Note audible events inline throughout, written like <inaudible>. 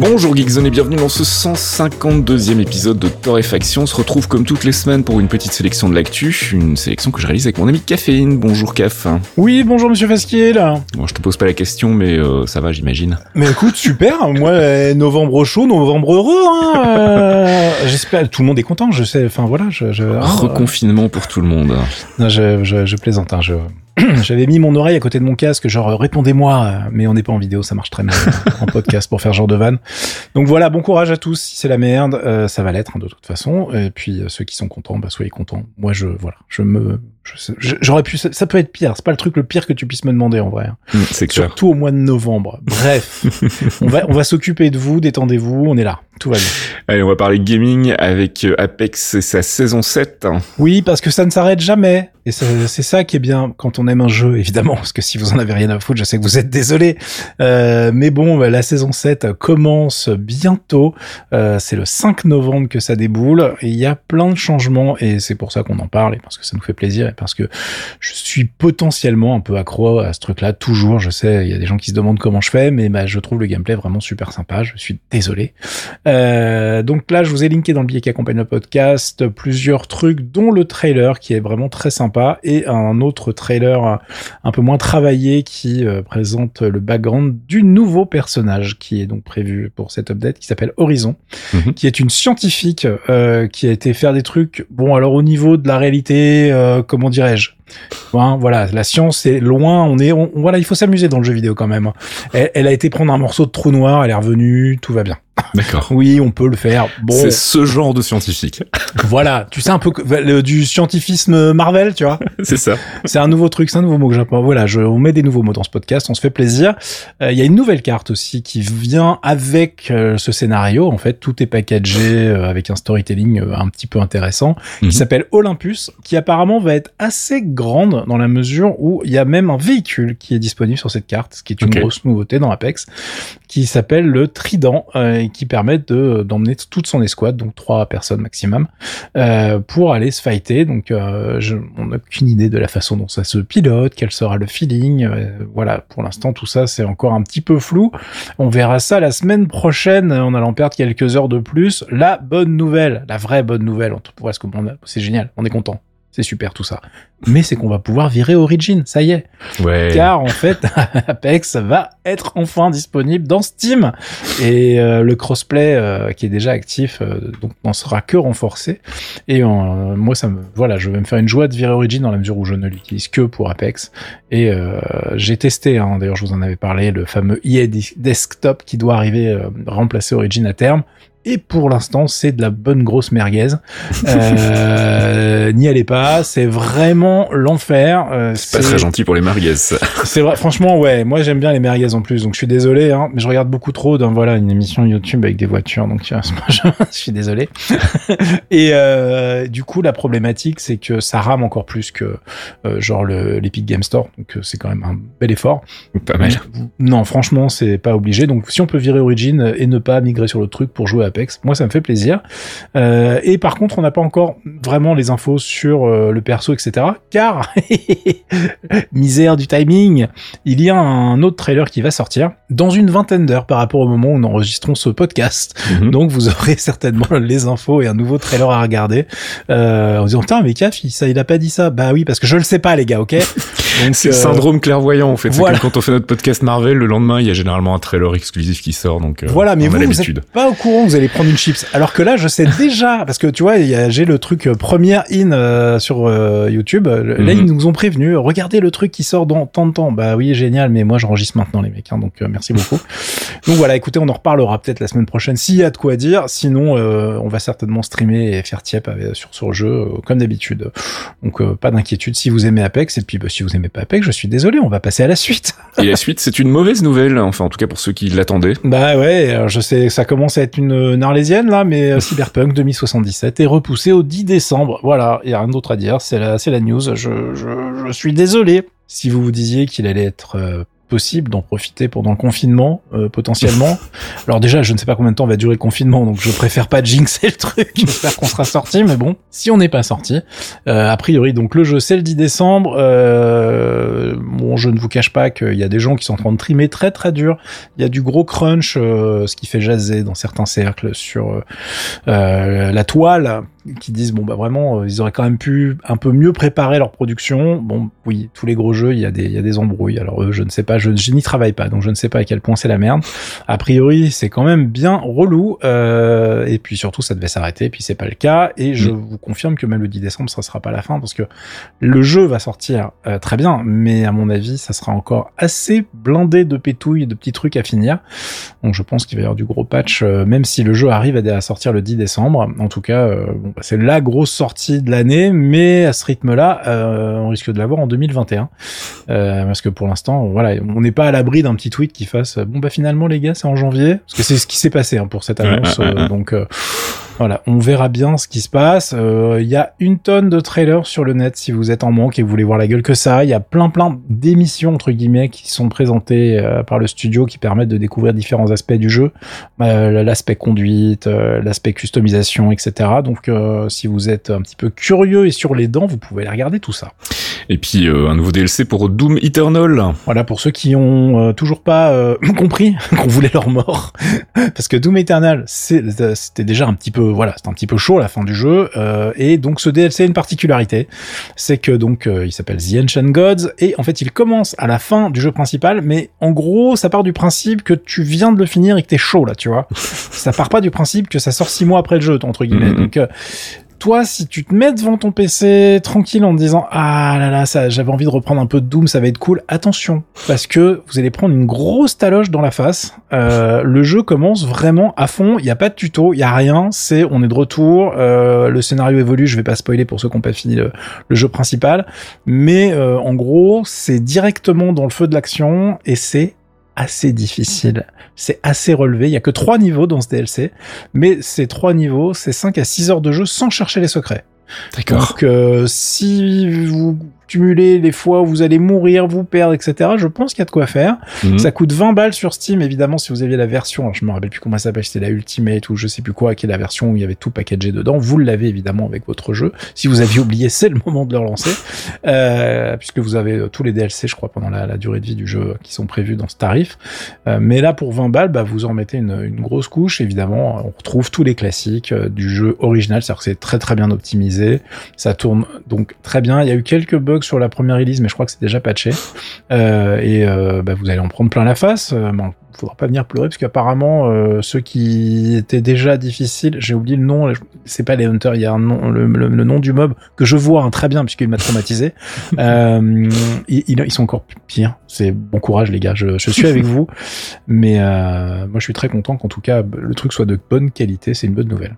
Bonjour Geekzone et bienvenue dans ce 152e épisode de Torréfaction. On se retrouve comme toutes les semaines pour une petite sélection de l'actu, une sélection que je réalise avec mon ami Caféine. Bonjour Caf. Oui, bonjour Monsieur Fasquier là. Bon, je te pose pas la question, mais euh, ça va, j'imagine. Mais écoute, super. <laughs> Moi, euh, novembre chaud, novembre heureux. Hein, euh, <laughs> J'espère tout le monde est content. Je sais. Enfin voilà, je. je Reconfinement pour tout le monde. Non, je, je, je plaisante. Hein, je <clears throat> j'avais mis mon oreille à côté de mon casque, genre répondez-moi, mais on n'est pas en vidéo, ça marche très mal en <laughs> podcast pour faire genre de van. Donc voilà, bon courage à tous. Si c'est la merde, euh, ça va l'être hein, de toute façon. Et puis euh, ceux qui sont contents, bah soyez contents. Moi, je voilà, je me, j'aurais pu, ça, peut être pire. C'est pas le truc le pire que tu puisses me demander en vrai. Hein. Mm, c'est Surtout au mois de novembre. Bref, <laughs> on va on va s'occuper de vous, détendez-vous, on est là, tout va bien. Allez, on va parler gaming avec euh, Apex et sa saison 7. Oui, parce que ça ne s'arrête jamais. Et c'est ça qui est bien quand on aime un jeu, évidemment, parce que si vous en avez rien à foutre, je sais que vous êtes désolé. Euh, mais bon, bah, la saison 7 commence bientôt. Euh, c'est le 5 novembre que ça déboule. Il y a plein de changements, et c'est pour ça qu'on en parle, et parce que ça nous fait plaisir, parce que je suis potentiellement un peu accro à ce truc-là, toujours. Je sais, il y a des gens qui se demandent comment je fais, mais bah, je trouve le gameplay vraiment super sympa. Je suis désolé. Euh, donc là, je vous ai linké dans le billet qui accompagne le podcast plusieurs trucs, dont le trailer qui est vraiment très sympa et un autre trailer un peu moins travaillé qui euh, présente le background du nouveau personnage qui est donc prévu pour cette update qui s'appelle Horizon, mhm. qui est une scientifique euh, qui a été faire des trucs. Bon, alors au niveau de la réalité, euh, comment dirais-je? Hein, voilà, la science est loin. On est, voilà, il faut s'amuser dans le jeu vidéo quand même. Elle, elle, a été prendre un morceau de trou noir, elle est revenue, tout va bien. D'accord. <laughs> Oui, on peut le faire. Bon. C'est ce genre de scientifique. <laughs> voilà, tu sais un peu du scientifisme Marvel, tu vois. <laughs> c'est ça. C'est un nouveau truc, c'est un nouveau mot que j'apprends. Voilà, je, on met des nouveaux mots dans ce podcast, on se fait plaisir. Euh, il y a une nouvelle carte aussi qui vient avec euh, ce scénario. En fait, tout est packagé euh, avec un storytelling un petit peu intéressant qui mhm. s'appelle Olympus, qui apparemment va être assez grande dans la mesure où il y a même un véhicule qui est disponible sur cette carte, ce qui est une grosse nouveauté dans Apex, qui s'appelle le Trident et qui permet de d'emmener toute son escouade, donc trois personnes maximum, euh, pour aller se fighter. Donc, euh, je, on n'a aucune idée de la façon dont ça se pilote, quel sera le feeling. Euh, voilà, pour l'instant, tout ça c'est encore un petit peu flou. On verra ça la semaine prochaine en allant perdre quelques heures de plus. La bonne nouvelle, la vraie bonne nouvelle, parce que c'est génial, on est content c'est super tout ça. Mais c'est qu'on va pouvoir virer Origin, ça y est. Ouais. Car en fait, <laughs> Apex va être enfin disponible dans Steam et euh, le crossplay euh, qui est déjà actif euh, donc n'en sera que renforcé. Et moi ça me voilà, je vais me faire une joie de virer Origin dans la mesure où je ne l'utilise que pour Apex et j'ai testé hein, d'ailleurs je vous en avais parlé le fameux EA Desktop qui doit arriver remplacer Origin à terme. Et pour l'instant, c'est de la bonne grosse merguez. Euh, <laughs> N'y allez pas, c'est vraiment l'enfer. Euh, c'est pas très gentil pour les merguez. <laughs> c'est vrai, franchement, ouais. Moi, j'aime bien les merguez en plus, donc je suis désolé, hein, mais je regarde beaucoup trop d'un voilà une émission YouTube avec des voitures, donc <laughs> je, je suis désolé. Et euh, du coup, la problématique, c'est que ça rame encore plus que genre l'Epic Game Store, donc c'est quand même un bel effort. Pas mal. Non, franchement, c'est pas obligé. Donc, si on peut virer Origin et ne pas migrer sur le truc pour jouer à Apex. Moi, ça me fait plaisir. Euh, et par contre, on n'a pas encore vraiment les infos sur euh, le perso, etc. Car, <laughs> misère du timing, il y a un autre trailer qui va sortir dans une vingtaine d'heures par rapport au moment où nous enregistrons ce podcast. Mhm. Donc, vous aurez certainement les infos et un nouveau trailer à regarder euh, en disant, putain, mais Caf, il, ça, il a pas dit ça. Bah oui, parce que je le sais pas, les gars, ok? <laughs> c'est le syndrome clairvoyant, en fait. C'est comme quand on fait notre podcast Marvel, le lendemain, il y a généralement un trailer exclusif qui sort. Donc, voilà, mais vous, vous êtes pas au courant, vous allez prendre une chips. Alors que là, je sais déjà, parce que tu vois, j'ai le truc euh, première in euh, sur euh, YouTube. Là, mhm. ils nous ont prévenu, regardez le truc qui sort dans tant de temps. Bah oui, génial, mais moi, j'enregistre maintenant, les mecs. Hein, donc, merci beaucoup. <laughs> donc voilà, écoutez, on en reparlera peut-être la semaine prochaine s'il y a de quoi dire. Sinon, on va certainement streamer et faire tiep sur, sur le jeu, comme d'habitude. Donc, pas d'inquiétude si vous aimez Apex. Et puis, bah, si vous aimez pas Apex, je suis désolé, on va passer à la suite. <laughs> Et la suite, c'est une mauvaise nouvelle, enfin en tout cas pour ceux qui l'attendaient. Bah ouais, je sais, ça commence à être une, narlésienne là, mais euh, Cyberpunk 2077 est repoussé au 10 décembre. Voilà, il y a rien d'autre à dire, c'est la, c'est la news. Je, je, je suis désolé. Si vous vous disiez qu'il allait être euh, possible d'en profiter pendant le confinement euh, potentiellement. <laughs> Alors déjà, je ne sais pas combien de temps va durer le confinement, donc je préfère pas jinxer le truc. <laughs> J'espère qu'on sera sorti, mais bon, si on n'est pas sorti, euh, a priori, donc le jeu c'est le 10 décembre. Euh, bon, je ne vous cache pas qu'il y a des gens qui sont en train de trimer très très dur. Il y a du gros crunch, euh, ce qui fait jaser dans certains cercles sur euh, la toile qui disent bon bah vraiment ils auraient quand même pu un peu mieux préparer leur production. Bon oui, tous les gros jeux, il y a des il y a des embrouilles. Alors je ne sais pas je, n'y travaille pas, donc je ne sais pas à quel point c'est la merde. A priori, c'est quand même bien relou, euh, et puis surtout, ça devait s'arrêter, et puis c'est pas le cas, et je mm. vous confirme que même le 10 décembre, ça sera pas la fin, parce que le jeu va sortir euh, très bien, mais à mon avis, ça sera encore assez blindé de pétouilles, de petits trucs à finir. Donc je pense qu'il va y avoir du gros patch, euh, même si le jeu arrive à, sortir le 10 décembre. En tout cas, bon, bah, c'est la grosse sortie de l'année, mais à ce rythme-là, on risque de l'avoir en 2021, parce que pour l'instant, voilà, on n'est pas à l'abri d'un petit tweet qui fasse bon bah finalement les gars c'est en janvier. Parce que c'est ce qui s'est passé hein, pour cette annonce euh, donc euh, voilà, on verra bien ce qui se passe. Il euh, y a une tonne de trailers sur le net si vous êtes en manque et vous voulez voir la gueule que ça. Il y a plein plein d'émissions entre guillemets qui sont présentées par le studio qui permettent de découvrir différents aspects du jeu, l'aspect conduite, l'aspect customisation, etc. Donc si vous êtes un petit peu curieux et sur les dents, vous pouvez aller regarder tout ça. Et puis un nouveau DLC pour Doom Eternal. Voilà pour ceux qui ont euh, toujours pas euh, <clears throat> compris <laughs> qu'on voulait leur mort, <laughs> parce que Doom Eternal c'était déjà un petit peu voilà c'était un petit peu chaud à la fin du jeu euh, et donc ce DLC a une particularité, c'est que donc il s'appelle The Ancient Gods et en fait il commence à la fin du jeu principal, mais en gros ça part du principe que tu viens de le finir et que t'es chaud là, tu vois. <laughs> ça part pas du principe que ça sort six mois après le jeu entre guillemets. Mm-hmm. Donc toi, si tu te mets devant ton PC tranquille en te disant ah là là, ça, j'avais envie de reprendre un peu de Doom, ça va être cool. Attention, parce que vous allez prendre une grosse taloche dans la face. Euh, le jeu commence vraiment à fond. Il y a pas de tuto, il y a rien. C'est on est de retour. Euh, le scénario évolue. Je vais pas spoiler pour ceux qui n'ont pas fini le, jeu principal, mais euh, en gros, c'est directement dans le feu de l'action et c'est assez difficile. C'est assez relevé. Il y a que trois niveaux dans ce DLC, mais ces trois niveaux, c'est 5 à 6 heures de jeu sans chercher les secrets. D'accord. Donc, euh, si vous cumuler les fois où vous allez mourir, vous perdre, etc. Je pense qu'il y a de quoi faire. Mhm. Ça coûte 20 balles sur Steam, évidemment, si vous aviez la version, alors je me rappelle plus comment ça s'appelle, c'était la Ultimate ou je sais plus quoi, qui est la version où il y avait tout packagé dedans. Vous l'avez évidemment avec votre jeu. Si vous aviez oublié, <laughs> c'est le moment de le relancer, euh, puisque vous avez euh, tous les DLC, je crois, pendant la, durée de vie du jeu qui sont prévus dans ce tarif. Euh, mais là, pour 20 balles, bah, vous en mettez une, une, grosse couche. Évidemment, on retrouve tous les classiques du jeu original, c'est-à-dire que c'est très très bien optimisé. Ça tourne donc très bien. Il y a eu quelques bugs sur la première release, mais je crois que c'est déjà patché. Euh, et euh, bah, vous allez en prendre plein la face. Euh, bon, faudra pas venir pleurer parce qu'apparemment euh, ceux qui étaient déjà difficiles, j'ai oublié le nom, c'est pas les hunters, il y a un nom, le, nom du mob que je vois hein, très bien puisqu'il m'a traumatisé. <laughs> euh, ils, ils, sont encore pires. C'est bon courage les gars, je, je suis avec vous, mais euh, moi je suis très content qu'en tout cas le truc soit de bonne qualité, c'est une bonne nouvelle.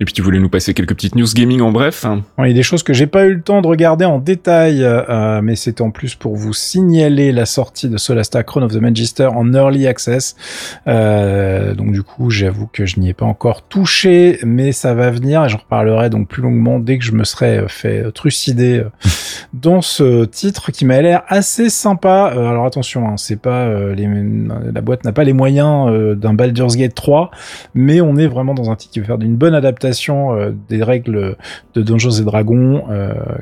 Et puis tu voulais nous passer quelques petites news gaming en bref. Hein. il y a des choses que j'ai pas eu le temps de regarder en détail, euh, mais c'est en plus pour vous signaler la sortie de Solasta Crown of the Magister en early access euh, donc du coup, j'avoue que je n'y ai pas encore touché, mais ça va venir et j'en reparlerai donc plus longuement dès que je me serai fait trucider euh, <laughs> dans ce titre qui m'a l'air assez sympa. Euh, alors attention, hein, c'est pas les, la boîte n'a pas les moyens d'un Baldur's Gate 3, mais on est vraiment dans un titre qui veut faire une bonne adaptation des règles de Dungeons et Dragons,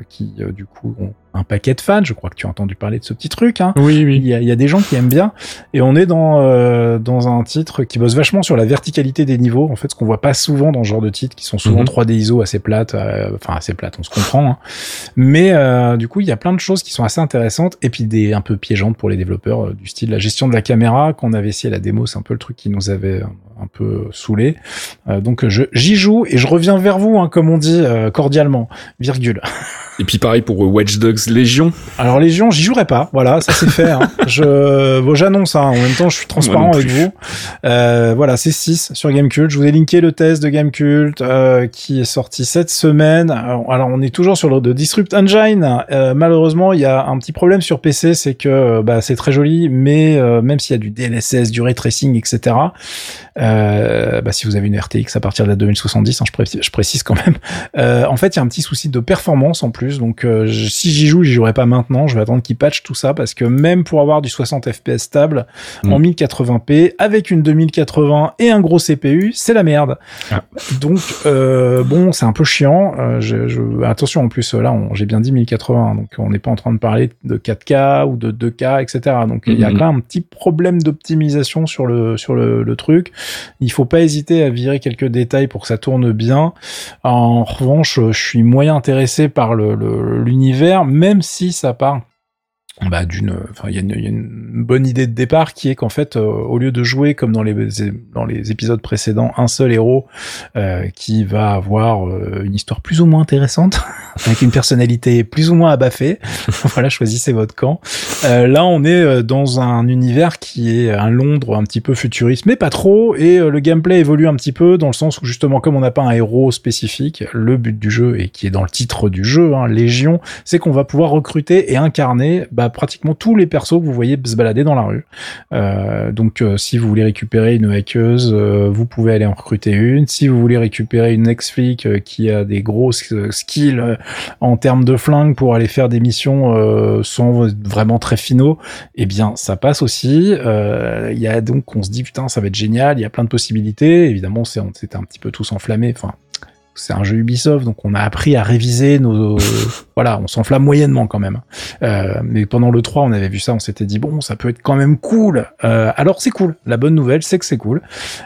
qui du coup ont un paquet de fans. Je crois que tu as entendu parler de ce petit truc. Hein. Oui, oui. Il y, a, il y a des gens qui aiment bien. Et on est dans euh, dans un titre qui bosse vachement sur la verticalité des niveaux. En fait, ce qu'on voit pas souvent dans ce genre de titres, qui sont souvent 3D mhm. ISO assez plates. Euh, enfin, assez plates, on se comprend. Hein. Mais euh, du coup, il y a plein de choses qui sont assez intéressantes et puis des un peu piégeantes pour les développeurs, euh, du style la gestion de la caméra. Qu'on avait essayé à la démo, c'est un peu le truc qui nous avait un, peu saoulé. donc, j'y joue et je reviens vers vous, hein, comme on dit cordialement, virgule. <laughs> Et puis pareil pour Watch Dogs Légion. Alors Légion, j'y jouerai pas. Voilà, ça c'est fait. Hein. <laughs> Je, bon, j'annonce. Hein. En même temps, je suis transparent avec vous. Euh, voilà, c'est 6 sur Gamecult. Je vous ai linké le test de Gamecult euh, qui est sorti cette semaine. Alors, on est toujours sur le de Disrupt Engine. Euh, malheureusement, il y a un petit problème sur PC, c'est que bah, c'est très joli, mais euh, même s'il y a du DLSS, du ray tracing, etc. Euh, bah, si vous avez une RTX à partir de la 2070, hein, je, précise, je, précise quand même. Euh, en fait, il y a un petit souci de performance en plus. Donc, euh, si j'y joue, j'y jouerai pas maintenant. Je vais attendre qu'il patch tout ça parce que même pour avoir du 60 FPS stable en 1080p mm. avec une 2080 et un gros CPU, c'est la merde. Ah. Donc, euh, bon, c'est un peu chiant. Euh, je, je, attention, en plus, là, j'ai bien dit 1080, donc on n'est pas en train de parler de 4K ou de 2K, etc. Donc, il y a quand même un petit problème d'optimisation sur le sur le, le truc. Il faut pas hésiter à virer quelques détails pour que ça tourne bien. En revanche, je suis moyen intéressé par l'univers, même si ça part bah, d'une, enfin, il y, y, a une bonne idée de départ qui est qu'en fait, euh, au lieu de jouer comme dans les dans les épisodes précédents, un seul héros euh, qui va avoir euh, une histoire plus ou moins intéressante, <laughs> avec une personnalité plus ou moins abaffée. <laughs> voilà, choisissez votre camp. là, on est dans un univers qui est un Londres un petit peu futuriste, mais pas trop, et le gameplay évolue un petit peu dans le sens où justement, comme on n'a pas un héros spécifique, le but du jeu et qui est dans le titre du jeu, hein, Légion, c'est qu'on va pouvoir recruter et incarner bah, pratiquement tous les persos que vous voyez se balader dans la rue. Euh, donc euh, si vous voulez récupérer une hackeuse, euh, vous pouvez aller en recruter une. Si vous voulez récupérer une ex-flic qui a des gros skills en termes de flingue pour aller faire des missions sans vraiment très finaux, eh bien ça passe aussi. Il y a donc on se dit putain ça va être génial, il y a plein de possibilités. Évidemment c'est un petit peu tous enflammés. Enfin c'est un jeu Ubisoft, donc on a appris à réviser nos, <laughs> voilà, on s'enflamme moyennement quand même. Euh, mais pendant le 3, on avait vu ça, on s'était dit bon, ça peut être quand même cool. Euh, alors c'est cool. La bonne nouvelle, c'est que c'est cool.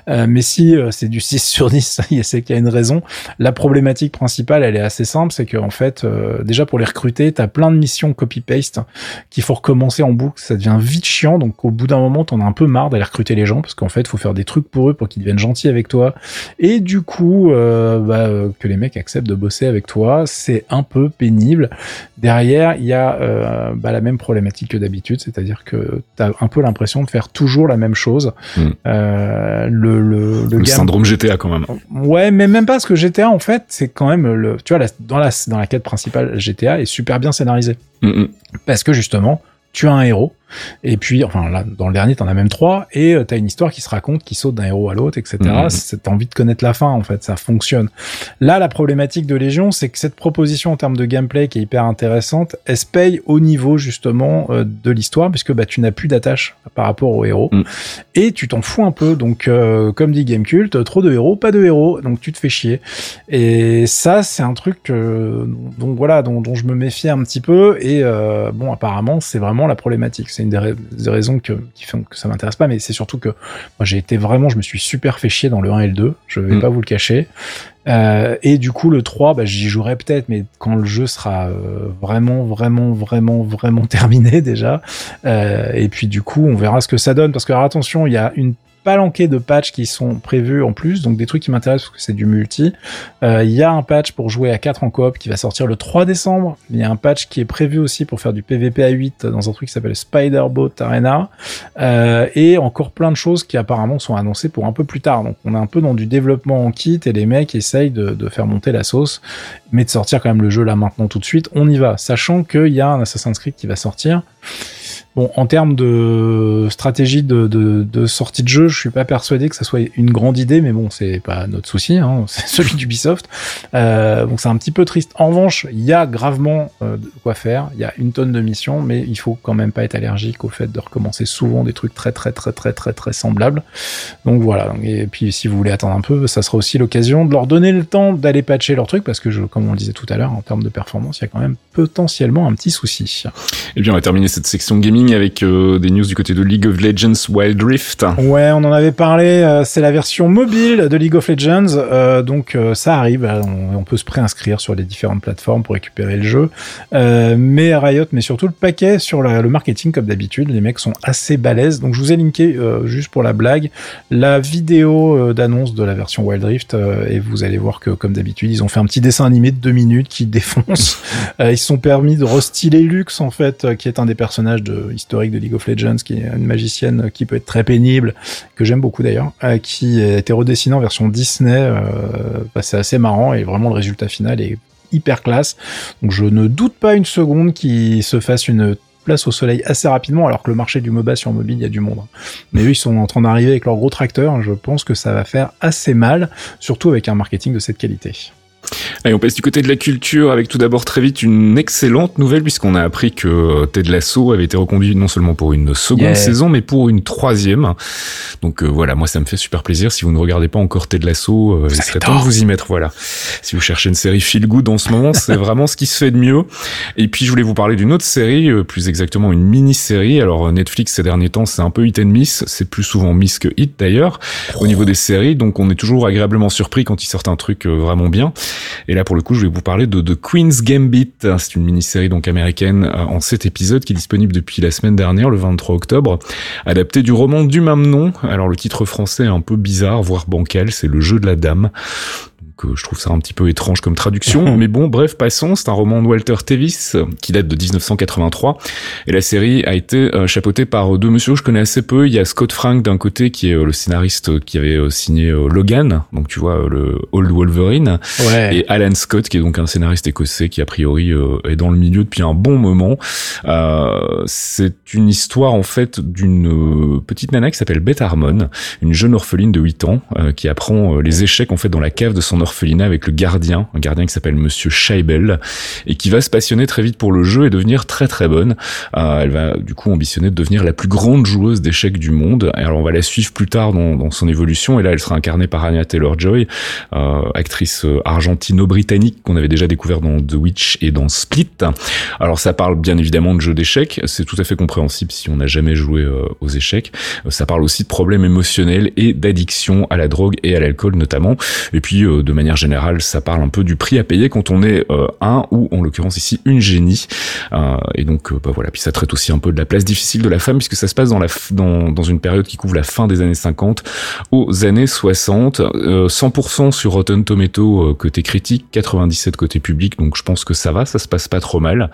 Euh, mais si euh, c'est du 6 <laughs> sur 10, c'est qu'il y a une raison. La problématique principale, elle est assez simple, c'est que en fait, euh, déjà pour les recruter, t'as plein de missions copy-paste qu'il faut recommencer en boucle. Ça devient vite chiant. Donc au bout d'un moment, t'en as un peu marre d'aller recruter les gens parce qu'en fait, faut faire des trucs pour eux pour qu'ils deviennent gentils avec toi. Et du coup, bah euh, que les mecs acceptent de bosser avec toi. C'est un peu pénible. Derrière, il y a euh, bah, la même problématique que d'habitude, c'est-à-dire que tu as un peu l'impression de faire toujours la même chose. Hmm. Euh, le, le, le, syndrome GTA quand même. Ouais, mais même pas parce que GTA en fait, c'est quand même le, tu vois, dans la dans la quête principale, GTA est super bien scénarisé hmm, hmm. parce que justement, tu as un héros et puis, enfin, là, dans le dernier, t'en as même trois, et euh, t'as une histoire qui se raconte, qui saute d'un héros à l'autre, etc. Mmh. T'as envie de connaître la fin, en fait, ça fonctionne. Là, la problématique de Légion, c'est que cette proposition en termes de gameplay qui est hyper intéressante, elle se paye au niveau, justement, euh, de l'histoire, puisque bah, tu n'as plus d'attache par rapport au héros, mmh. et tu t'en fous un peu. Donc, euh, comme dit Gamecult, trop de héros, pas de héros, donc tu te fais chier. Et ça, c'est un truc, donc voilà, dont, dont, je me méfie un petit peu, et bon, apparemment, c'est vraiment la problématique c'est une des, raisons que, qui font que ça m'intéresse pas, mais c'est surtout que moi j'ai été vraiment, je me suis super fait chier dans le 1 et le 2, je vais mm. pas vous le cacher. Euh, et du coup, le 3, bah, j'y jouerai peut-être, mais quand le jeu sera euh, vraiment, vraiment, vraiment, vraiment <laughs> terminé déjà. Euh, et puis du coup, on verra ce que ça donne. Parce que alors, attention, il y a une palanquée de patchs qui sont prévus en plus, donc des trucs qui m'intéressent parce que c'est du multi. Euh, il y a un patch pour jouer à 4 en coop qui va sortir le 3 décembre. Il y a un patch qui est prévu aussi pour faire du PVP à 8 dans un truc qui s'appelle Spider-Boat Arena. Euh, et encore plein de choses qui apparemment sont annoncées pour un peu plus tard. Donc on est un peu dans du développement en kit et les mecs essayent de, de faire monter la sauce, mais de sortir quand même le jeu là maintenant tout de suite. On y va, sachant qu'il y a un Assassin's Creed qui va sortir. Bon, en termes de stratégie de, sortie de jeu, je suis pas persuadé que ça soit une grande idée, mais bon, c'est pas notre souci, hein, <laughs> c'est celui d'Ubisoft. Euh, donc c'est un petit peu triste. En revanche, il y a gravement euh, de quoi faire, il y a une tonne de missions, mais il faut quand même pas être allergique au fait de recommencer souvent des trucs très très très très très très semblables. Donc voilà. Et puis si vous voulez attendre un peu, ça sera aussi l'occasion de leur donner le temps d'aller patcher leur truc, parce que comme on le disait tout à l'heure, en termes de performance, il y a quand même potentiellement un petit souci. Et eh bien on va terminer section gaming avec des news du côté de League of Legends Wild Rift. Ouais, on en avait parlé. c'est la version mobile de League of Legends, donc ça arrive. On, peut se préinscrire sur les différentes plateformes pour récupérer le jeu. mais Riot, mais surtout le paquet sur le marketing comme d'habitude. Les mecs sont assez balèzes. Donc je vous ai linké juste pour la blague la vidéo d'annonce de la version Wild Rift et vous allez voir que comme d'habitude ils ont fait un petit dessin animé de deux minutes qui <laughs> défonce. Euh, ils se sont permis de restyler Lux en fait, euh, qui est un des personnages de, historiques de League of Legends, qui est une magicienne qui peut être très pénible, que j'aime beaucoup d'ailleurs, euh, qui a été redessiné en version Disney. Bah, c'est assez marrant et vraiment le résultat final est hyper classe. Donc je ne doute pas une seconde qu'il se fasse une place au soleil assez rapidement, alors que le marché du MOBA sur mobile, il y a du monde. Mais eux, ils sont en train d'arriver avec leur gros tracteur. Je pense que ça va faire assez mal, surtout avec un marketing de cette qualité. Allez, on passe du côté de la culture avec tout d'abord très vite une excellente nouvelle puisqu'on a appris que euh, Ted Lasso avait été reconduit non seulement pour une seconde saison mais pour une troisième. Donc euh, voilà, moi ça me fait super plaisir. Si vous ne regardez pas encore Ted Lasso, euh, il serait temps de vous y mettre. Voilà. Si vous cherchez une série feel good en ce moment, c'est <laughs> vraiment ce qui se fait de mieux. Et puis je voulais vous parler d'une autre série, plus exactement une mini-série. Alors Netflix ces derniers temps c'est un peu hit and miss, c'est plus souvent miss que hit d'ailleurs au niveau des séries. Donc on est toujours agréablement surpris quand ils sortent un truc vraiment bien. Et là, pour le coup, je vais vous parler de The Queen's Gambit. C'est une mini-série donc américaine euh, en 7 épisodes qui est disponible depuis la semaine dernière, le 23 octobre, adapté du roman du même nom. Alors le titre français est un peu bizarre, voire bancal, c'est Le jeu de la dame je trouve ça un petit peu étrange comme traduction. <laughs> mais bon, bref, passons. C'est un roman de Walter Tevis qui date de 1983. Et la série a été euh, chapeautée par deux messieurs que je connais assez peu. Il y a Scott Frank d'un côté qui est euh, le scénariste qui avait euh, signé Logan, donc tu vois le Old Wolverine, et Alan Scott qui est donc un scénariste écossais qui a priori est dans le milieu depuis un bon moment. c'est une histoire en fait d'une petite nana qui s'appelle Beth Harmon, une jeune orpheline de 8 ans qui apprend les échecs en fait dans la cave de son orphelinat avec le gardien, un gardien qui s'appelle Monsieur Scheibel, et qui va se passionner très vite pour le jeu et devenir très très bonne. Euh, elle va du coup ambitionner de devenir la plus grande joueuse d'échecs du monde. Alors on va la suivre plus tard dans, son évolution, et là elle sera incarnée par Anya Taylor-Joy, euh, actrice euh, argentino-britannique qu'on avait déjà découvert dans The Witch et dans Split. Alors ça parle bien évidemment de jeux d'échecs, c'est tout à fait compréhensible si on n'a jamais joué euh, aux échecs. Ça parle aussi de problèmes émotionnels et d'addiction à la drogue et à l'alcool notamment. Et puis manière générale, ça parle un peu du prix à payer quand on est euh, un ou en l'occurrence ici une génie. Euh, et donc euh, bah voilà, puis ça traite aussi un peu de la place difficile de la femme puisque ça se passe dans la dans, dans une période qui couvre la fin des années 50 aux années 60, 100% sur Rotten Tomato côté critique, 97 côté public. Donc je pense que ça va, ça se passe pas trop mal.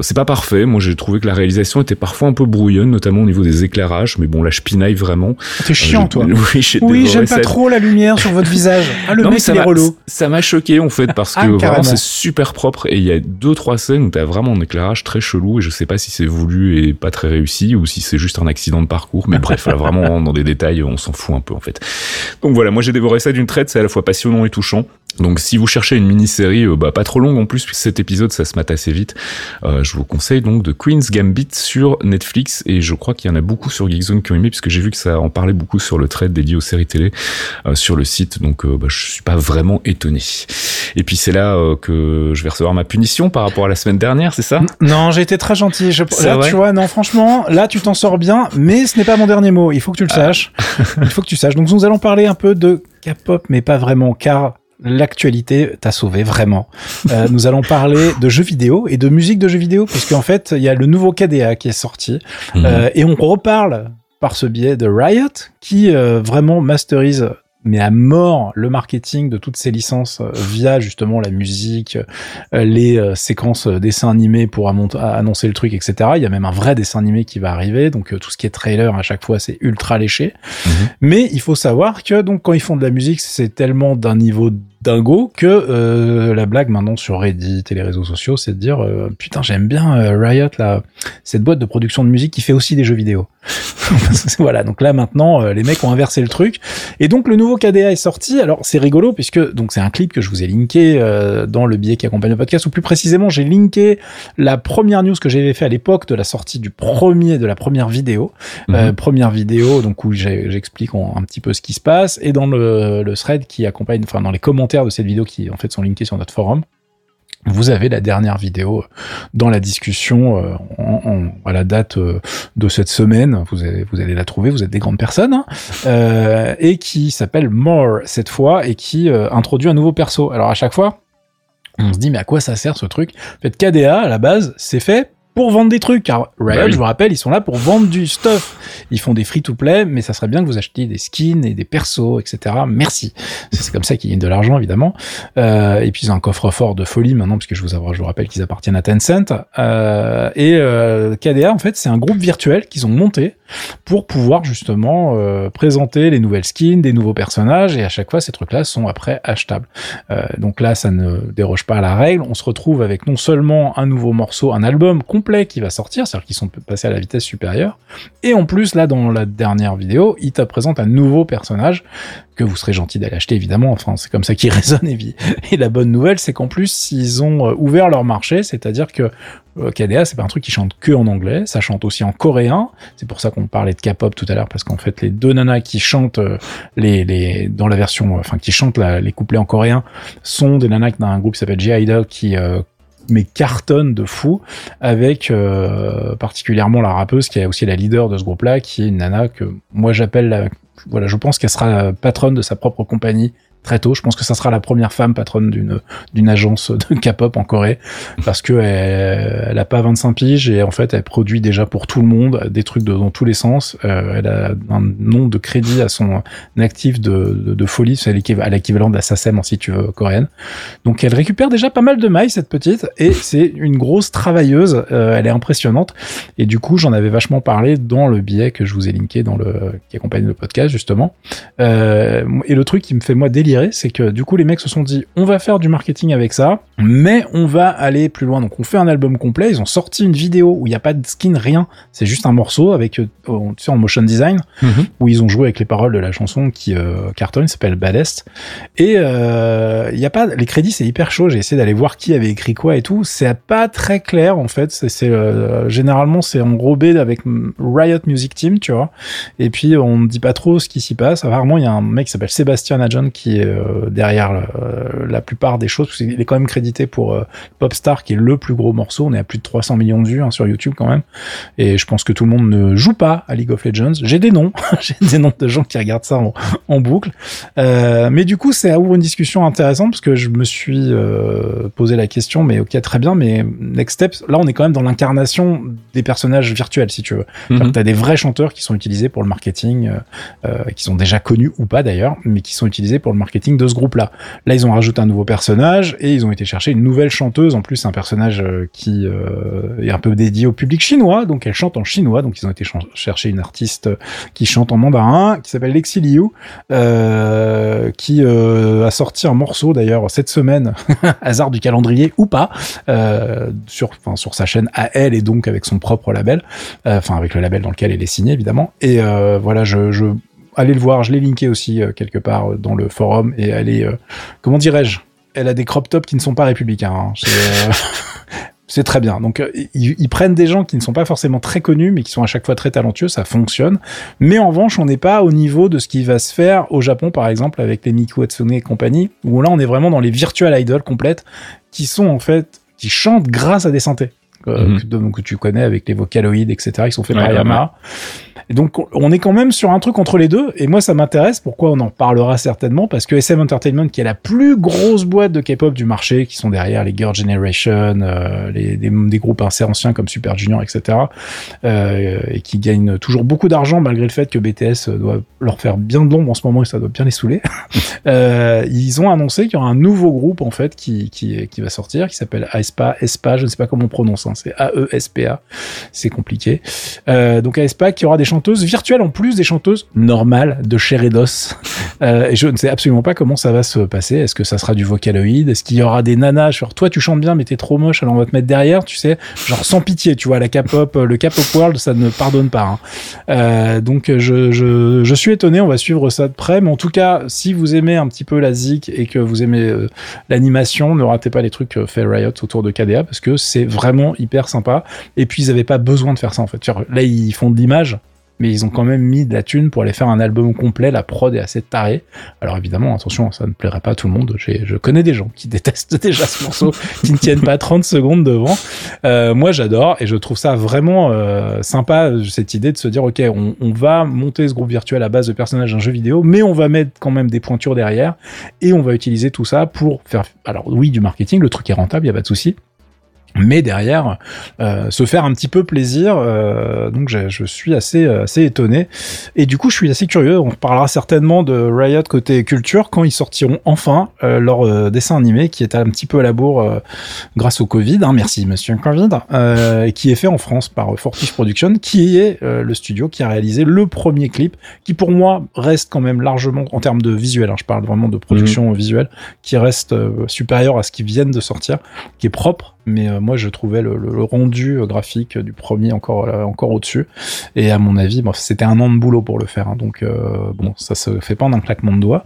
c'est pas parfait. Moi j'ai trouvé que la réalisation était parfois un peu brouillonne, notamment au niveau des éclairages. Mais bon, là je pinaille vraiment. T'es chiant toi. <laughs> Oui, oui j'aime pas trop la lumière sur votre visage. Ah, le mec, ça est relou. Ça m'a choqué, en fait, parce ah, que vraiment, c'est super propre et il y a deux, trois scènes où t'as vraiment un éclairage très chelou et je sais pas si c'est voulu et pas très réussi ou si c'est juste un accident de parcours. Mais bref, là, vraiment, <laughs> dans des détails, on s'en fout un peu, en fait. Donc voilà, moi j'ai dévoré ça d'une traite, c'est à la fois passionnant et touchant. Donc si vous cherchez une mini-série, euh, bah, pas trop longue en plus, puisque cet épisode ça se mate assez vite, euh, je vous conseille donc de Queen's Gambit sur Netflix et je crois qu'il y en a beaucoup sur Geekzone qui ont aimé puisque j'ai vu que ça en parlait beaucoup sur le trade dédié aux séries télé euh, sur le site, donc bah, je suis pas vraiment étonné. Et puis c'est là que je vais recevoir ma punition par rapport à la semaine dernière, c'est ça? Non, j'ai été très gentil. Je... Là, tu vois, non, franchement, là tu t'en sors bien, mais ce n'est pas mon dernier mot. Il faut que tu le ah. saches. Il faut que tu saches. Donc nous allons parler un peu de K-pop, mais pas vraiment, car l'actualité t'a sauvé vraiment. Euh, nous allons parler de jeux vidéo et de musique de jeux vidéo, puisque en fait, il y a le nouveau KDA qui est sorti, mhm. euh, et on reparle par ce biais de Riot, qui euh, vraiment masterise mais à mort le marketing de toutes ces licences euh, via justement la musique, euh, les euh, séquences dessins animés pour annoncer le truc, etc. Il y a même un vrai dessin animé qui va arriver, donc tout ce qui est trailer à chaque fois c'est ultra léché. Mhm. Mais il faut savoir que donc quand ils font de la musique, c'est tellement d'un niveau dingo que euh, la blague maintenant sur Reddit et les réseaux sociaux, c'est de dire euh, putain j'aime bien euh, Riot là, cette boîte de production de musique qui fait aussi des jeux vidéo. <laughs> voilà, donc là maintenant les mecs ont inversé le truc et donc le nouveau KDA est sorti. Alors c'est rigolo puisque donc c'est un clip que je vous ai linké dans le billet qui accompagne le podcast ou plus précisément j'ai linké la première news que j'avais fait à l'époque de la sortie du premier de la première vidéo, mhm. première vidéo donc où j'explique un petit peu ce qui se passe et dans le, le thread qui accompagne, enfin dans les commentaires de cette vidéo qui en fait sont linkés sur notre forum. vous avez la dernière vidéo dans la discussion euh, à la date euh, de cette semaine. Vous allez, la trouver, vous êtes des grandes personnes. Hein. euh, et qui s'appelle More cette fois et qui euh, introduit un nouveau perso. Alors à chaque fois, on se dit mais à quoi ça sert ce truc? En fait, KDA à la base, c'est fait pour vendre des trucs. Car Riot, Bah oui. je vous rappelle, ils sont là pour vendre du stuff. Ils font des free-to-play, mais ça serait bien que vous achetiez des skins et des persos, etc. Merci. C'est comme ça qu'ils gagnent de l'argent, évidemment. Euh, et puis ils ont un coffre-fort de folie maintenant, puisque je vous, je vous rappelle qu'ils appartiennent à Tencent. Euh, et euh, KDA, en fait, c'est un groupe virtuel qu'ils ont monté pour pouvoir justement euh, présenter les nouvelles skins, des nouveaux personnages, et à chaque fois, ces trucs-là sont après achetables. Euh, donc là, ça ne déroge pas à la règle. On se retrouve avec non seulement un nouveau morceau, un album complet qui va sortir, c'est-à-dire qu'ils sont passés à la vitesse supérieure, et en plus, là, dans la dernière vidéo, il te présente un nouveau personnage que vous serez gentil d'aller acheter, évidemment. Enfin, c'est comme ça qu'il <laughs> résonne. Et, et la bonne nouvelle, c'est qu'en plus, ils ont euh, ouvert leur marché, c'est-à-dire que euh, KDA, c'est pas un truc qui chante que en anglais, ça chante aussi en coréen. C'est pour ça qu'on parlait de K-pop tout à l'heure, parce qu'en fait, les deux nanas qui chantent euh, les, les, dans la version, enfin, qui chantent les couplets en coréen sont des nanas d'un groupe qui s'appelle J-Idol qui, mais cartonne de fou avec euh, particulièrement la rappeuse qui est aussi la leader de ce groupe-là, qui est une nana que moi j'appelle voilà, je pense qu'elle sera patronne de sa propre compagnie très tôt. Je pense que ça sera la première femme patronne d'une d'une agence <laughs> de K-pop en Corée parce que elle, elle a pas 25 piges et en fait elle produit déjà pour tout le monde des trucs dans tous les sens. Euh, elle a un nombre de crédits à son actif de, de, folie, c'est à l'équiv- à l'équivalent de la SACEM si tu veux coréenne. Donc elle récupère déjà pas mal de mailles cette petite et c'est une grosse travailleuse. Euh, elle est impressionnante et du coup j'en avais vachement parlé dans le billet que je vous ai linké dans le qui accompagne le podcast justement. Euh, et le truc qui me fait moi délirer, c'est que du coup les mecs se sont dit on va faire du marketing avec ça, mais on va aller plus loin. Donc on fait un album complet. Ils ont sorti une vidéo où il n'y a pas de skin, rien. C'est juste un morceau avec, euh, tu sais, en motion design où ils ont joué avec les paroles de la chanson qui euh, cartonne, s'appelle Baddest. Et euh, il y a pas les crédits, c'est hyper chaud. J'ai essayé d'aller voir qui avait écrit quoi et tout. C'est pas très clair en fait. C'est c'est, euh, généralement c'est enrobé avec mm, Riot Music Team, tu vois. Et puis on ne dit pas trop ce qui s'y passe. Apparemment il y a un mec qui s'appelle Sébastien Adjon qui est euh, derrière euh, la plupart des choses. qu'il est quand même crédité pour euh, Popstar qui est le plus gros morceau. On est à plus de 300 millions de vues hein, sur YouTube quand même. Et je pense que tout le monde ne joue pas à League of Legends. J'ai des noms, <laughs> j'ai des noms de gens qui regardent ça en, en boucle. Euh, mais du coup, ça ouvre une discussion intéressante parce que je me suis euh, posé la question, mais ok, très bien, mais Next Steps, là, on est quand même dans l'incarnation des personnages virtuels, si tu veux. Mhm. Tu as des vrais chanteurs qui sont utilisés pour le marketing, euh, qui sont déjà connus ou pas d'ailleurs, mais qui sont utilisés pour le marketing de ce groupe-là. Là, ils ont rajouté un nouveau personnage et ils ont été chercher une nouvelle chanteuse. En plus, un personnage euh, qui euh, est un peu dédié au public chinois, donc elle chante en chinois. Donc ils ont été chercher une artiste qui chante en mandarin, qui s'appelle Lexi Liu, euh, qui euh, a sorti un morceau d'ailleurs cette semaine, <laughs> hasard du calendrier ou pas, euh, sur, sa chaîne à elle et donc avec son propre label, euh, enfin avec le label dans lequel elle est signée évidemment. Et euh, voilà, je allez le voir, je l'ai linké aussi euh, quelque part euh, dans le forum et elle est, euh, comment dirais-je, elle a des crop tops qui ne sont pas républicains. hein. C'est, <laughs> très bien. Donc ils, ils prennent des gens qui ne sont pas forcément très connus, mais qui sont à chaque fois très talentueux, ça fonctionne. Mais en revanche, on n'est pas au niveau de ce qui va se faire au Japon, par exemple, avec les Miku Hatsune et compagnie, où là on est vraiment dans les virtual idols complètes, qui sont en fait, qui chantent grâce à des synthés. euh, Mhm. que, donc, que tu connais avec les vocaloïdes, etc., qui sont faits Ouais, par ouais, Yamaha. Donc, on est quand même sur un truc entre les deux. Et moi, ça m'intéresse. Pourquoi on en parlera certainement Parce que SM Entertainment, qui est la plus grosse boîte de K-pop du marché, qui sont derrière les Girl Generation, euh, les, des, groupes assez anciens comme Super Junior, etc., euh, et qui gagnent toujours beaucoup d'argent malgré le fait que BTS doit leur faire bien de l'ombre en ce moment et ça doit bien les saouler. <laughs> euh, ils ont annoncé qu'il y aura un nouveau groupe en fait qui, qui, qui va sortir, qui s'appelle Aespa, Espa, je ne sais pas comment on prononce, hein, c'est A-E-S-P-A, c'est compliqué. Euh, donc Aespa qui aura des chanteuses virtuelles en plus des chanteuses normales de chair et d'os. <laughs> Euh, et je ne sais absolument pas comment ça va se passer. Est-ce que ça sera du vocaloïde? Est-ce qu'il y aura des nanas? Genre toi tu chantes bien mais t'es trop moche alors on va te mettre derrière, tu sais, genre sans pitié, tu vois, la K-pop, le K-pop world ça ne pardonne pas. hein. Euh, donc je, je, je suis étonné, on va suivre ça de près, mais en tout cas si vous aimez un petit peu la zik et que vous aimez euh, l'animation, ne ratez pas les trucs euh, fait Riot autour de KDA parce que c'est vraiment hyper sympa. Et puis ils avaient pas besoin de faire ça en fait. Genre, Là ils font de l'image mais ils ont quand même mis de la thune pour aller faire un album complet. La prod est assez tarée. Alors évidemment, attention, ça ne plairait pas à tout le monde. Je connais des gens qui <laughs> détestent déjà ce morceau, qui ne tiennent pas 30 secondes devant. Euh, moi, j'adore et je trouve ça vraiment euh, sympa cette idée de se dire, ok, on, va monter ce groupe virtuel à base de personnages d'un jeu vidéo, mais on va mettre quand même des pointures derrière et on va utiliser tout ça pour faire, alors oui, du marketing. Le truc est rentable, il y a pas de souci mais derrière euh, se faire un petit peu plaisir euh, donc je, je, suis assez assez étonné. Et du coup je suis assez curieux. On parlera certainement de Riot côté culture quand ils sortiront enfin euh, leur euh, dessin animé qui est un petit peu à la bourre euh, grâce au Covid. Hein, merci monsieur Covid euh, qui est fait en France par Fortiche Production qui est le studio qui a réalisé le premier clip qui pour moi reste quand même largement en termes de visuel hein, je parle vraiment de production mmh. visuelle qui reste supérieur à ce qui viennent de sortir qui est propre mais euh, moi je trouvais le, le, rendu graphique du premier encore euh, encore au-dessus. Et à mon avis bon, c'était un an de boulot pour le faire hein, donc euh, bon ça se fait pas en un claquement de doigts.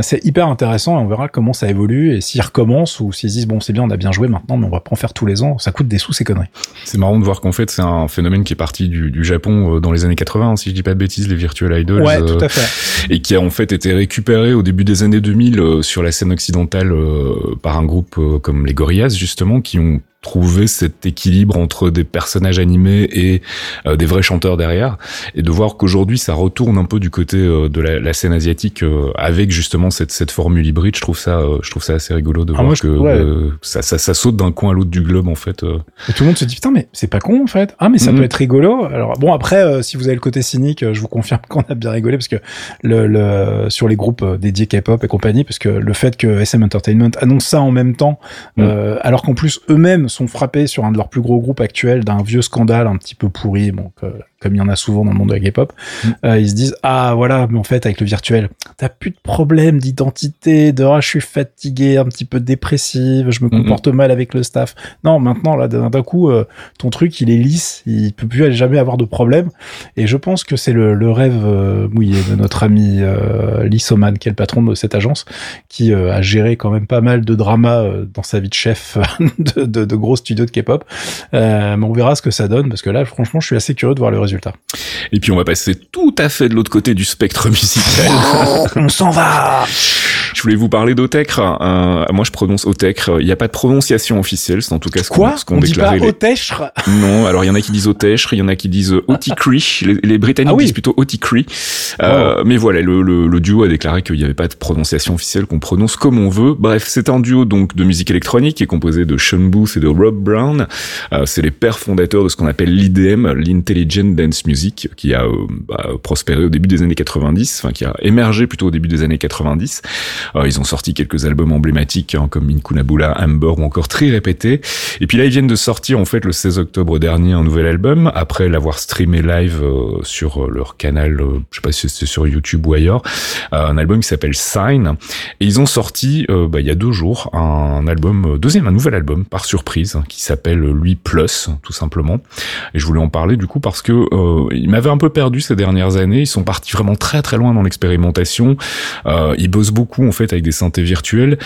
C'est hyper intéressant et on verra comment ça évolue et s'ils recommencent ou s'ils disent bon c'est bien on a bien joué maintenant mais on va pas en faire tous les ans ça coûte des sous ces conneries. C'est marrant de voir qu'en fait c'est un phénomène qui est parti du, du Japon dans les années 80 hein, si je dis pas de bêtises les virtual idols ouais, tout à fait. et qui a en fait été récupéré au début des années 2000 sur la scène occidentale par un groupe comme les Gorillaz justement qui ont trouver cet équilibre entre des personnages animés et euh, des vrais chanteurs derrière et de voir qu'aujourd'hui ça retourne un peu du côté euh, de la, la, scène asiatique euh, avec justement cette, cette formule hybride je trouve ça je trouve ça assez rigolo de ah, voir que ouais. Ça, ça, ça, saute d'un coin à l'autre du globe en fait et tout le monde se dit putain mais c'est pas con en fait ah mais ça mm -hmm. peut être rigolo alors bon après si vous avez le côté cynique je vous confirme <laughs> qu'on a bien rigolé parce que le, le sur les groupes dédiés K-pop et compagnie parce que le fait que SM Entertainment annonce ça en même temps mm. alors qu'en plus eux-mêmes sont frappés sur un de leurs plus gros groupes actuels d'un vieux scandale un petit peu pourri, bon, comme il y en a souvent dans le monde de la K-pop, mm. euh, ils se disent ah voilà, mais en fait avec le virtuel, t'as plus de problème d'identité, de ah je suis fatigué, un petit peu dépressive, je me comporte mal avec le staff. Non, maintenant là d'un coup euh, ton truc il est lisse, il peut plus jamais avoir de problème. Et je pense que c'est le, le, rêve euh, mouillé de notre ami euh, Lissoman, qui est le patron de cette agence, qui euh, a géré quand même pas mal de drama euh, dans sa vie de chef <laughs> de, de, de gros studios de K-pop. mais on verra ce que ça donne parce que là franchement je suis assez curieux de voir le résultat. Et puis on va passer tout à fait de l'autre côté du spectre musical. Oh, <laughs> on s'en va Je voulais vous parler d'Otecre. Euh, moi, je prononce Otecre. Il n'y a pas de prononciation officielle, c'est en tout cas ce qu'on qu qu déclarait. Dit pas les... Non, alors il y en a qui disent Otecre, il y en a qui disent Oticree. Les, les Britanniques ah oui. disent plutôt Oticree. Euh, oh. Mais voilà, le, le, le duo a déclaré qu'il n'y avait pas de prononciation officielle, qu'on prononce comme on veut. Bref, c'est un duo donc de musique électronique qui est composé de Sean Booth et de Rob Brown. Euh, c'est les pères fondateurs de ce qu'on appelle l'IDM, l'Intelligent Dance Music, qui a euh, bah, prospéré au début des années 90, enfin qui a émergé plutôt au début des années 90. Euh, ils ont sorti quelques albums emblématiques hein, comme Inkunabula, Amber ou encore Tri répété. Et puis là, ils viennent de sortir en fait le 16 octobre dernier un nouvel album après l'avoir streamé live euh, sur leur canal, euh, je sais pas si c'est sur YouTube ou ailleurs, un album qui s'appelle Sign. Et ils ont sorti bah, il y a deux jours un album, deuxième, un nouvel album par surprise qui s'appelle lui Plus tout simplement. Et je voulais en parler du coup parce que ils m'avaient un peu perdu ces dernières années. Ils sont partis vraiment très très loin dans l'expérimentation. ils bossent beaucoup en fait avec des synthés virtuels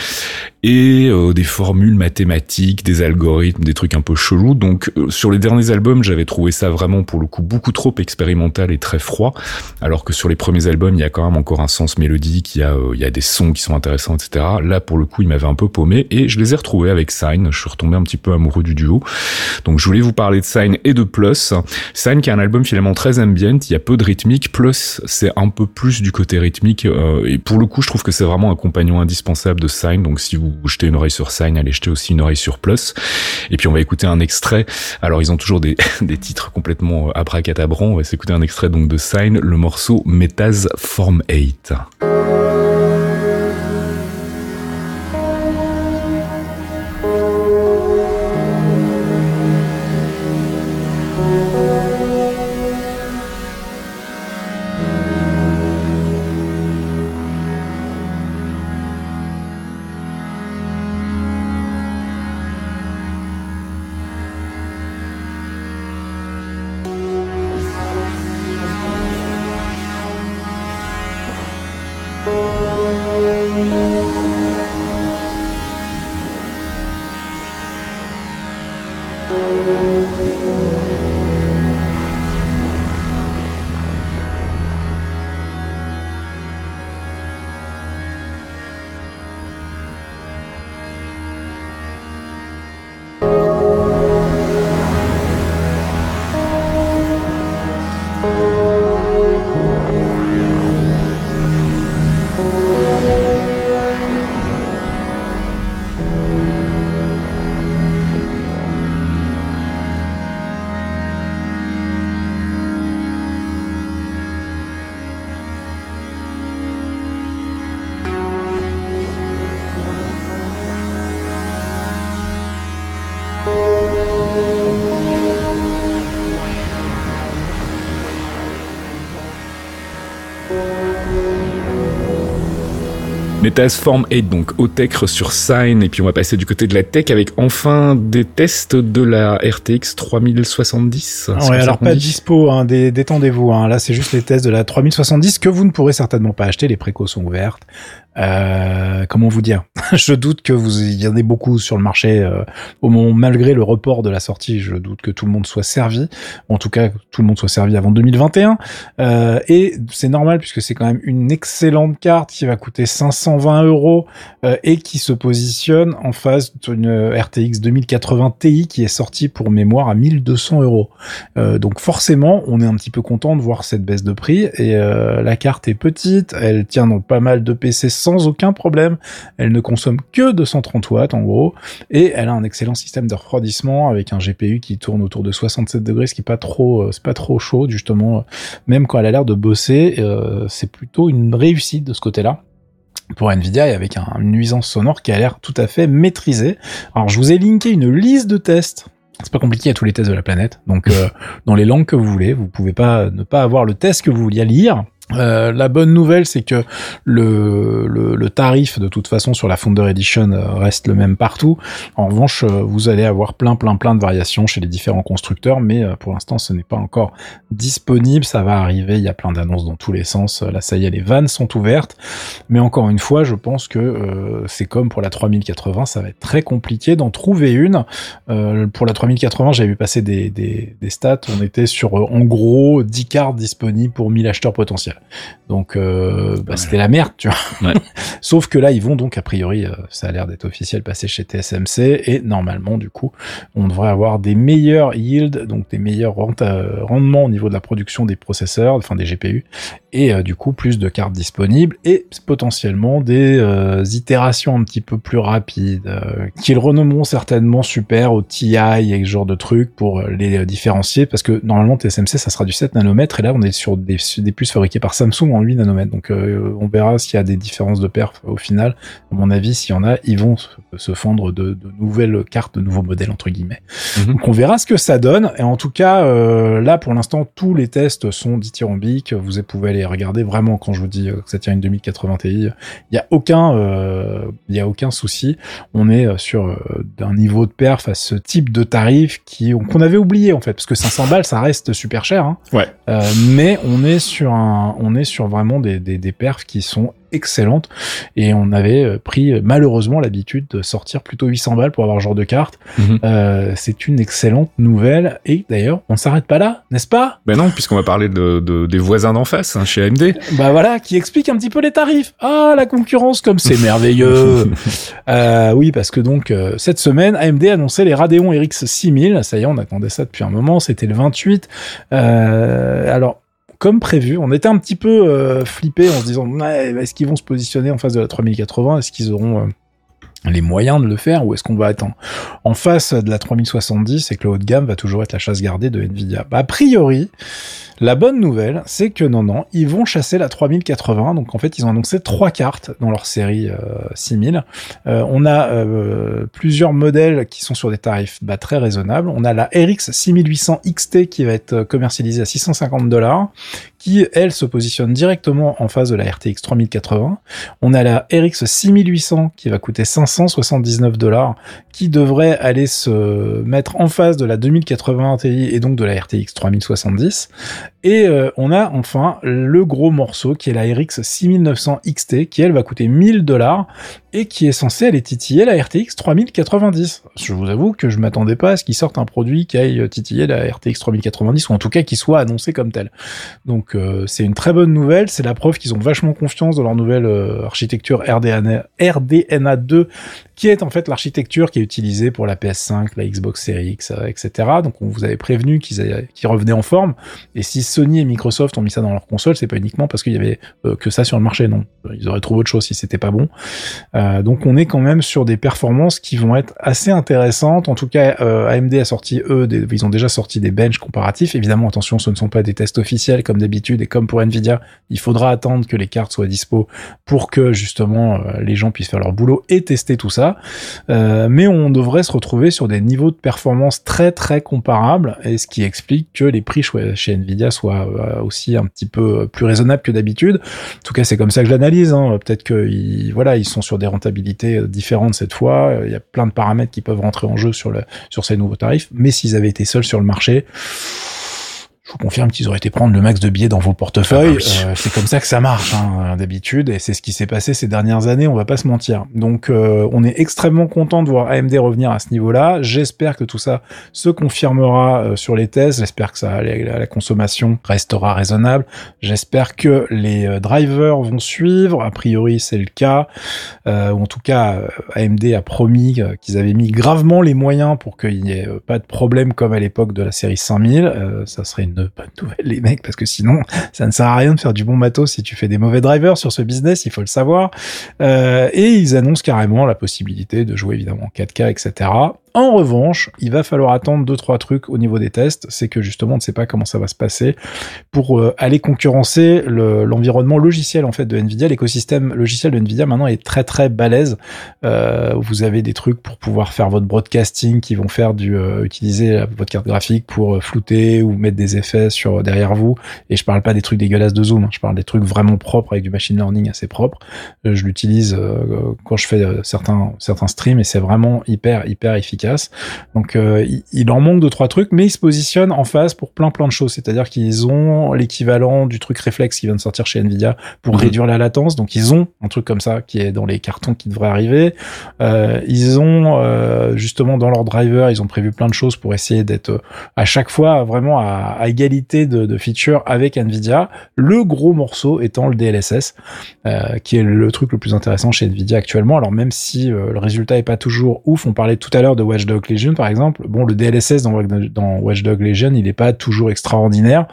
et euh, des formules mathématiques, des algorithmes, des trucs un peu chelous. Donc euh, sur les derniers albums, j'avais trouvé ça vraiment pour le coup beaucoup trop expérimental et très froid, alors que sur les premiers albums, il y a quand même encore un sens mélodique, il y a, euh, il y a des sons qui sont intéressants, etc. Là, pour le coup, il m'avait un peu paumé et je les ai retrouvés avec Sign. Je suis retombé un petit peu amoureux du duo. Donc je voulais vous parler de Sign et de Plus. Sign qui est un album finalement très ambient, il y a peu de rythmique. Plus, c'est un peu plus du côté rythmique euh, et pour le coup, je trouve que c'est vraiment un compagnon indispensable de Sign. Donc si vous jetez une oreille sur Sign, allez jeter aussi une oreille sur Plus. Et puis on va écouter un extrait. Alors ils ont toujours des, <laughs> des titres complètement abracadabrants. On va s'écouter un extrait donc de Sign, le morceau Metaz Form 8. Bye. Metas Form 8, donc tech sur Sign, et puis on va passer du côté de la tech avec enfin des tests de la RTX 3070. Ouais, alors pas dispo, hein, détendez-vous. Hein. Là, c'est juste les tests de la 3070 que vous ne pourrez certainement pas acheter. Les précaux sont ouvertes. Euh, comment vous dire? <laughs> Je doute que vous y en ait beaucoup sur le marché euh, au moment malgré le report de la sortie. Je doute que tout le monde soit servi, en tout cas tout le monde soit servi avant 2021. Euh, et c'est normal puisque c'est quand même une excellente carte qui va coûter 520 euros euh, et qui se positionne en face d'une RTX 2080 Ti qui est sortie pour mémoire à 1200 euros. Euh, donc forcément, on est un petit peu content de voir cette baisse de prix et la carte est petite, elle tient dans pas mal de PC sans aucun problème. Elle ne consomme que 230 watts en gros et elle a un excellent système de refroidissement avec un GPU qui tourne autour de 67 degrés, ce qui est pas trop, euh, trop chaud justement. Même quand elle a l'air de bosser, euh, c'est plutôt une réussite de ce côté-là pour Nvidia et avec un, une nuisance sonore qui a l'air tout à fait maîtrisée. Alors je vous ai linké une liste de tests c'est pas compliqué, à tous les tests de la planète. Donc, euh, <laughs> dans les langues que vous voulez, vous pouvez pas ne pas avoir le test que vous vouliez lire. Euh, la bonne nouvelle, c'est que le, tarif de toute façon sur la Founder Edition euh, reste le même partout. En revanche, euh, vous allez avoir plein, plein, plein de variations chez les différents constructeurs, mais pour l'instant, ce n'est pas encore disponible. Ça va arriver. Il y a plein d'annonces dans tous les sens. Là, ça y est, les vannes sont ouvertes. Mais encore une fois, je pense que c'est comme pour la 3080, ça va être très compliqué d'en trouver une. pour la 3080, j'avais vu passer des, des, des stats. On était sur en gros 10 cartes disponibles pour 1000 acheteurs potentiels. Donc euh, bah, c'était la merde, tu vois. <laughs> Sauf que là, ils vont donc a priori, euh, ça a l'air d'être officiel, passer chez TSMC et normalement, du coup, on devrait avoir des meilleurs yields, donc des meilleurs euh, rendements au niveau de la production des processeurs, enfin des GPU, et du coup plus de cartes disponibles et potentiellement des itérations un petit peu plus rapides qu'ils renommeront certainement super au TI et ce genre de trucs pour les différencier. Parce que normalement TSMC ça sera du 7 nanomètres. Et là on est sur des, des puces fabriquées par Samsung en 8 nanomètres. Donc euh, on verra s'il y a des différences de perf au final. À mon avis, s'il y en a, ils vont se fendre de, nouvelles cartes, de nouveaux modèles entre guillemets. Mhm. Donc on verra ce que ça donne. Et en tout cas, euh, là pour l'instant, tous les tests sont dithyrambiques. Vous pouvez aller regarder vraiment quand je vous dis que ça tient une 2080 Ti. Il y a aucun, euh, il a aucun souci. On est sur un niveau de perf à ce type de tarif qui qu'on avait oublié en fait, parce que 500 balles, ça reste super cher. Hein. Ouais. mais on est sur un, on est sur vraiment des, des, des perfs qui sont excellente. Et on avait euh, pris euh, malheureusement l'habitude de sortir plutôt 800 balles pour avoir ce genre de carte. Mhm. Euh, c'est une excellente nouvelle. Et d'ailleurs, on s'arrête pas là, n'est-ce pas? Ben non, puisqu'on va parler de, de, des voisins d'en face hein, chez AMD. <laughs> Bah voilà, qui explique un petit peu les tarifs. Ah, la concurrence, comme c'est merveilleux. <laughs> euh, oui, parce que donc cette semaine, AMD annonçait les Radeon RX 6000. Ça y est, on attendait ça depuis un moment. C'était le 28. alors comme prévu. On était un petit peu euh, flippé en se disant est-ce qu'ils vont se positionner en face de la 3080 Est-ce qu'ils auront euh, les moyens de le faire ou est-ce qu'on va être en, face de la 3070 et que le haut de gamme va toujours être la chasse gardée de Nvidia bah, A priori, la bonne nouvelle, c'est que non, non, ils vont chasser la 3080. Donc en fait, ils ont annoncé trois cartes dans leur série 6000. Euh, euh, on a euh, plusieurs modèles qui sont sur des tarifs bah, très raisonnables. On a la RX 6800 XT qui va être commercialisée à 650 dollars, qui elle se positionne directement en face de la RTX 3080. On a la RX 6800 qui va coûter 579 dollars, qui devrait aller se mettre en face de la 2080 Ti et donc de la RTX 3070. Et euh, on a enfin le gros morceau qui est la RX 6900 XT qui elle va coûter 1000 dollars et qui est censé aller titiller la RTX 3090. Je vous avoue que je m'attendais pas à ce qu'ils sortent un produit qui aille titiller la RTX 3090 ou en tout cas qui soit annoncé comme tel. Donc euh, c'est une très bonne nouvelle, c'est la preuve qu'ils ont vachement confiance dans leur nouvelle euh, architecture RDNA, RDNA 2 qui est en fait l'architecture qui est utilisée pour la PS5, la Xbox Series X, etc. Donc on vous avait prévenu qu'ils qu revenaient en forme. Et si Sony et Microsoft ont mis ça dans leur console, c'est pas uniquement parce qu'il y avait euh, que ça sur le marché, non. Ils auraient trouvé autre chose si c'était pas bon. Euh, donc on est quand même sur des performances qui vont être assez intéressantes. En tout cas, euh, AMD a sorti eux, ils ont déjà sorti des benches comparatifs. Évidemment, attention, ce ne sont pas des tests officiels comme d'habitude Et comme pour Nvidia, il faudra attendre que les cartes soient dispo pour que justement euh, les gens puissent faire leur boulot et tester tout ça. Euh, mais on devrait se retrouver sur des niveaux de performance très très comparables, et ce qui explique que les prix chez Nvidia soient euh, aussi un petit peu plus raisonnables que d'habitude. En tout cas, c'est comme ça que je l'analyse. Hein. Peut-être qu'ils voilà, ils sont sur des rentabilités différentes cette fois. Il y a plein de paramètres qui peuvent rentrer en jeu sur sur ces nouveaux tarifs. Mais s'ils avaient été seuls sur le marché, je vous confirme qu'ils auraient été prendre le max de billets dans vos portefeuilles. Ah bah euh, c'est comme ça que ça marche hein, d'habitude, et c'est ce qui s'est passé ces dernières années. On va pas se mentir. Donc, euh, on est extrêmement content de voir AMD revenir à ce niveau-là. J'espère que tout ça se confirmera euh, sur les tests. J'espère que ça, la, la, consommation restera raisonnable. J'espère que les drivers vont suivre. A priori, c'est le cas. ou en tout cas, AMD a promis qu'ils avaient mis gravement les moyens pour qu'il n'y ait pas de problème comme à l'époque de la série 5000. ça serait une pas de nouvelles, les mecs, parce que sinon, ça ne sert à rien de faire du bon matos si tu fais des mauvais drivers sur ce business, il faut le savoir. Euh, et ils annoncent carrément la possibilité de jouer évidemment en 4K, etc. En revanche, il va falloir attendre deux trois trucs au niveau des tests. C'est que justement, on ne sait pas comment ça va se passer pour euh, aller concurrencer l'environnement logiciel en fait de Nvidia. L'écosystème logiciel de Nvidia maintenant est très très balèze. Euh, vous avez des trucs pour pouvoir faire votre broadcasting qui vont faire du euh, utiliser votre carte graphique pour flouter ou mettre des effets sur derrière vous. Et je parle pas des trucs dégueulasses de zoom. Hein. Je parle des trucs vraiment propres avec du machine learning assez propre. je l'utilise quand je fais certains streams et c'est vraiment hyper hyper efficace donc euh, il, en manque de trois trucs, mais ils se positionnent en face pour plein plein de choses. C'est-à-dire qu'ils ont l'équivalent du truc réflexe qui vient de sortir chez Nvidia pour mhm. réduire la latence. Donc ils ont un truc comme ça qui est dans les cartons qui devrait arriver. Euh, ils ont euh, justement dans leur driver, ils ont prévu plein de choses pour essayer d'être à chaque fois vraiment à, égalité de, de features avec Nvidia. Le gros morceau étant le DLSS, qui est le truc le plus intéressant chez Nvidia actuellement. Alors même si le résultat est pas toujours ouf, on parlait tout à l'heure de Watchdog Legion par exemple, bon le DLSS dans, dans Watchdog Legion il n'est pas toujours extraordinaire.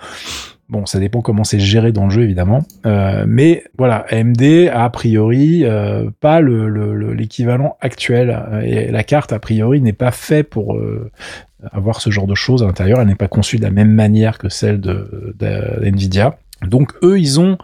Bon, ça dépend comment c'est géré dans le jeu évidemment, euh, mais voilà, AMD a priori euh, pas l'équivalent actuel et la carte a priori n'est pas fait pour euh, avoir ce genre de choses à l'intérieur. Elle n'est pas conçue de la même manière que celle de Nvidia. Donc eux, ils ont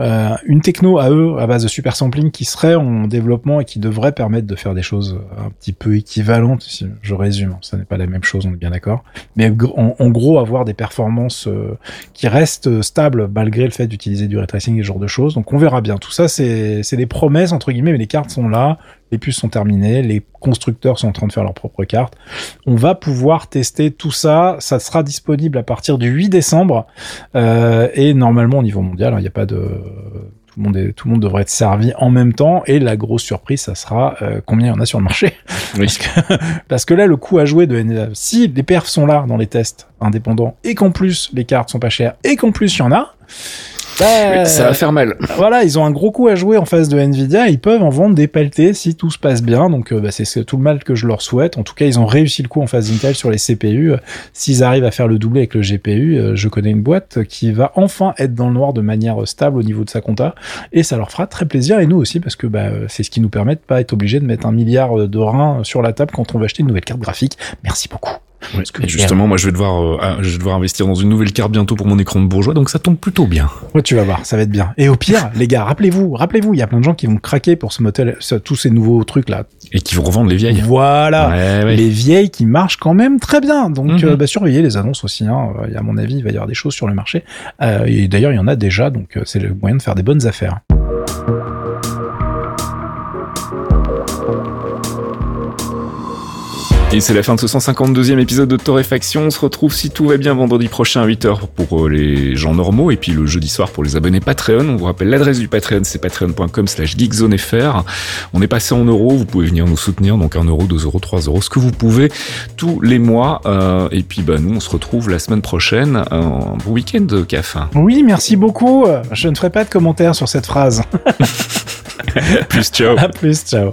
euh, une techno à eux à base de super sampling qui serait en développement et qui devrait permettre de faire des choses un petit peu équivalentes. Si je résume, ça n'est pas la même chose, on est bien d'accord. Mais en, gros, avoir des performances euh, qui restent stables malgré le fait d'utiliser du ray tracing et ce genre de choses. Donc on verra bien. Tout ça, c'est des promesses entre guillemets, mais les cartes sont là les puces sont terminées, les constructeurs sont en train de faire leurs propres cartes. On va pouvoir tester tout ça. Ça sera disponible à partir du 8 décembre euh, et normalement au niveau mondial, il n'y a pas de tout le, monde tout le monde devrait être servi en même temps. Et la grosse surprise, ça sera euh, combien il y en a sur le marché. Parce, que, <laughs> parce, que, là, le coût à jouer de NVIDIA, si les perfs sont là dans les tests indépendants et qu'en plus les cartes sont pas chères et qu'en plus il y en a, bah, ça va faire mal. Voilà, ils ont un gros coup à jouer en face de Nvidia. Ils peuvent en vendre des pelletés si tout se passe bien. Donc, euh, bah, c'est tout le mal que je leur souhaite. En tout cas, ils ont réussi le coup en face d'Intel sur les CPU. S'ils arrivent à faire le doublé avec le GPU, euh, je connais une boîte qui va enfin être dans le noir de manière stable au niveau de sa compta. Et ça leur fera très plaisir. Et nous aussi, parce que bah, c'est ce qui nous permet de pas être obligé de mettre un milliard de reins sur la table quand on va acheter une nouvelle carte graphique. Merci beaucoup justement, moi, je vais devoir, euh, ah, je vais devoir investir dans une nouvelle carte bientôt pour mon écran de bourgeois, donc ça tombe plutôt bien. Ouais, tu vas voir, ça va être bien. Et au pire, les gars, rappelez-vous, rappelez-vous, il y a plein de gens qui vont craquer pour ce modèle, tous ces nouveaux trucs là. Et qui vont revendre les vieilles. Voilà, les vieilles qui marchent quand même très bien. Donc, mhm. euh, bah, surveillez les annonces aussi. Hein. À mon avis, il va y avoir des choses sur le marché. Euh, et d'ailleurs, il y en a déjà, donc c'est le moyen de faire des bonnes affaires. Et c'est la fin de ce 152e épisode de Torréfaction. On se retrouve si tout va bien vendredi prochain à 8h pour euh, les gens normaux et puis le jeudi soir pour les abonnés Patreon. On vous rappelle l'adresse du Patreon, c'est patreon.com slash geekzonefr. On est passé en euros, vous pouvez venir nous soutenir, donc 1 euro, 2 euros, 3 euros, ce que vous pouvez tous les mois. Euh, et puis bah, nous, on se retrouve la semaine prochaine. Un bon week-end, CAF. Oui, merci beaucoup. Je ne ferai pas de commentaires sur cette phrase. <laughs> plus ciao. À plus, ciao.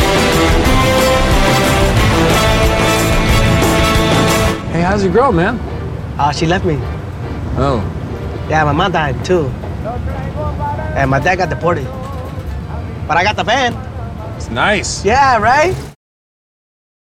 How's your girl, man? Oh, she left me. Oh. Yeah, my mom died too. And my dad got deported. But I got the van. It's nice. Yeah, right?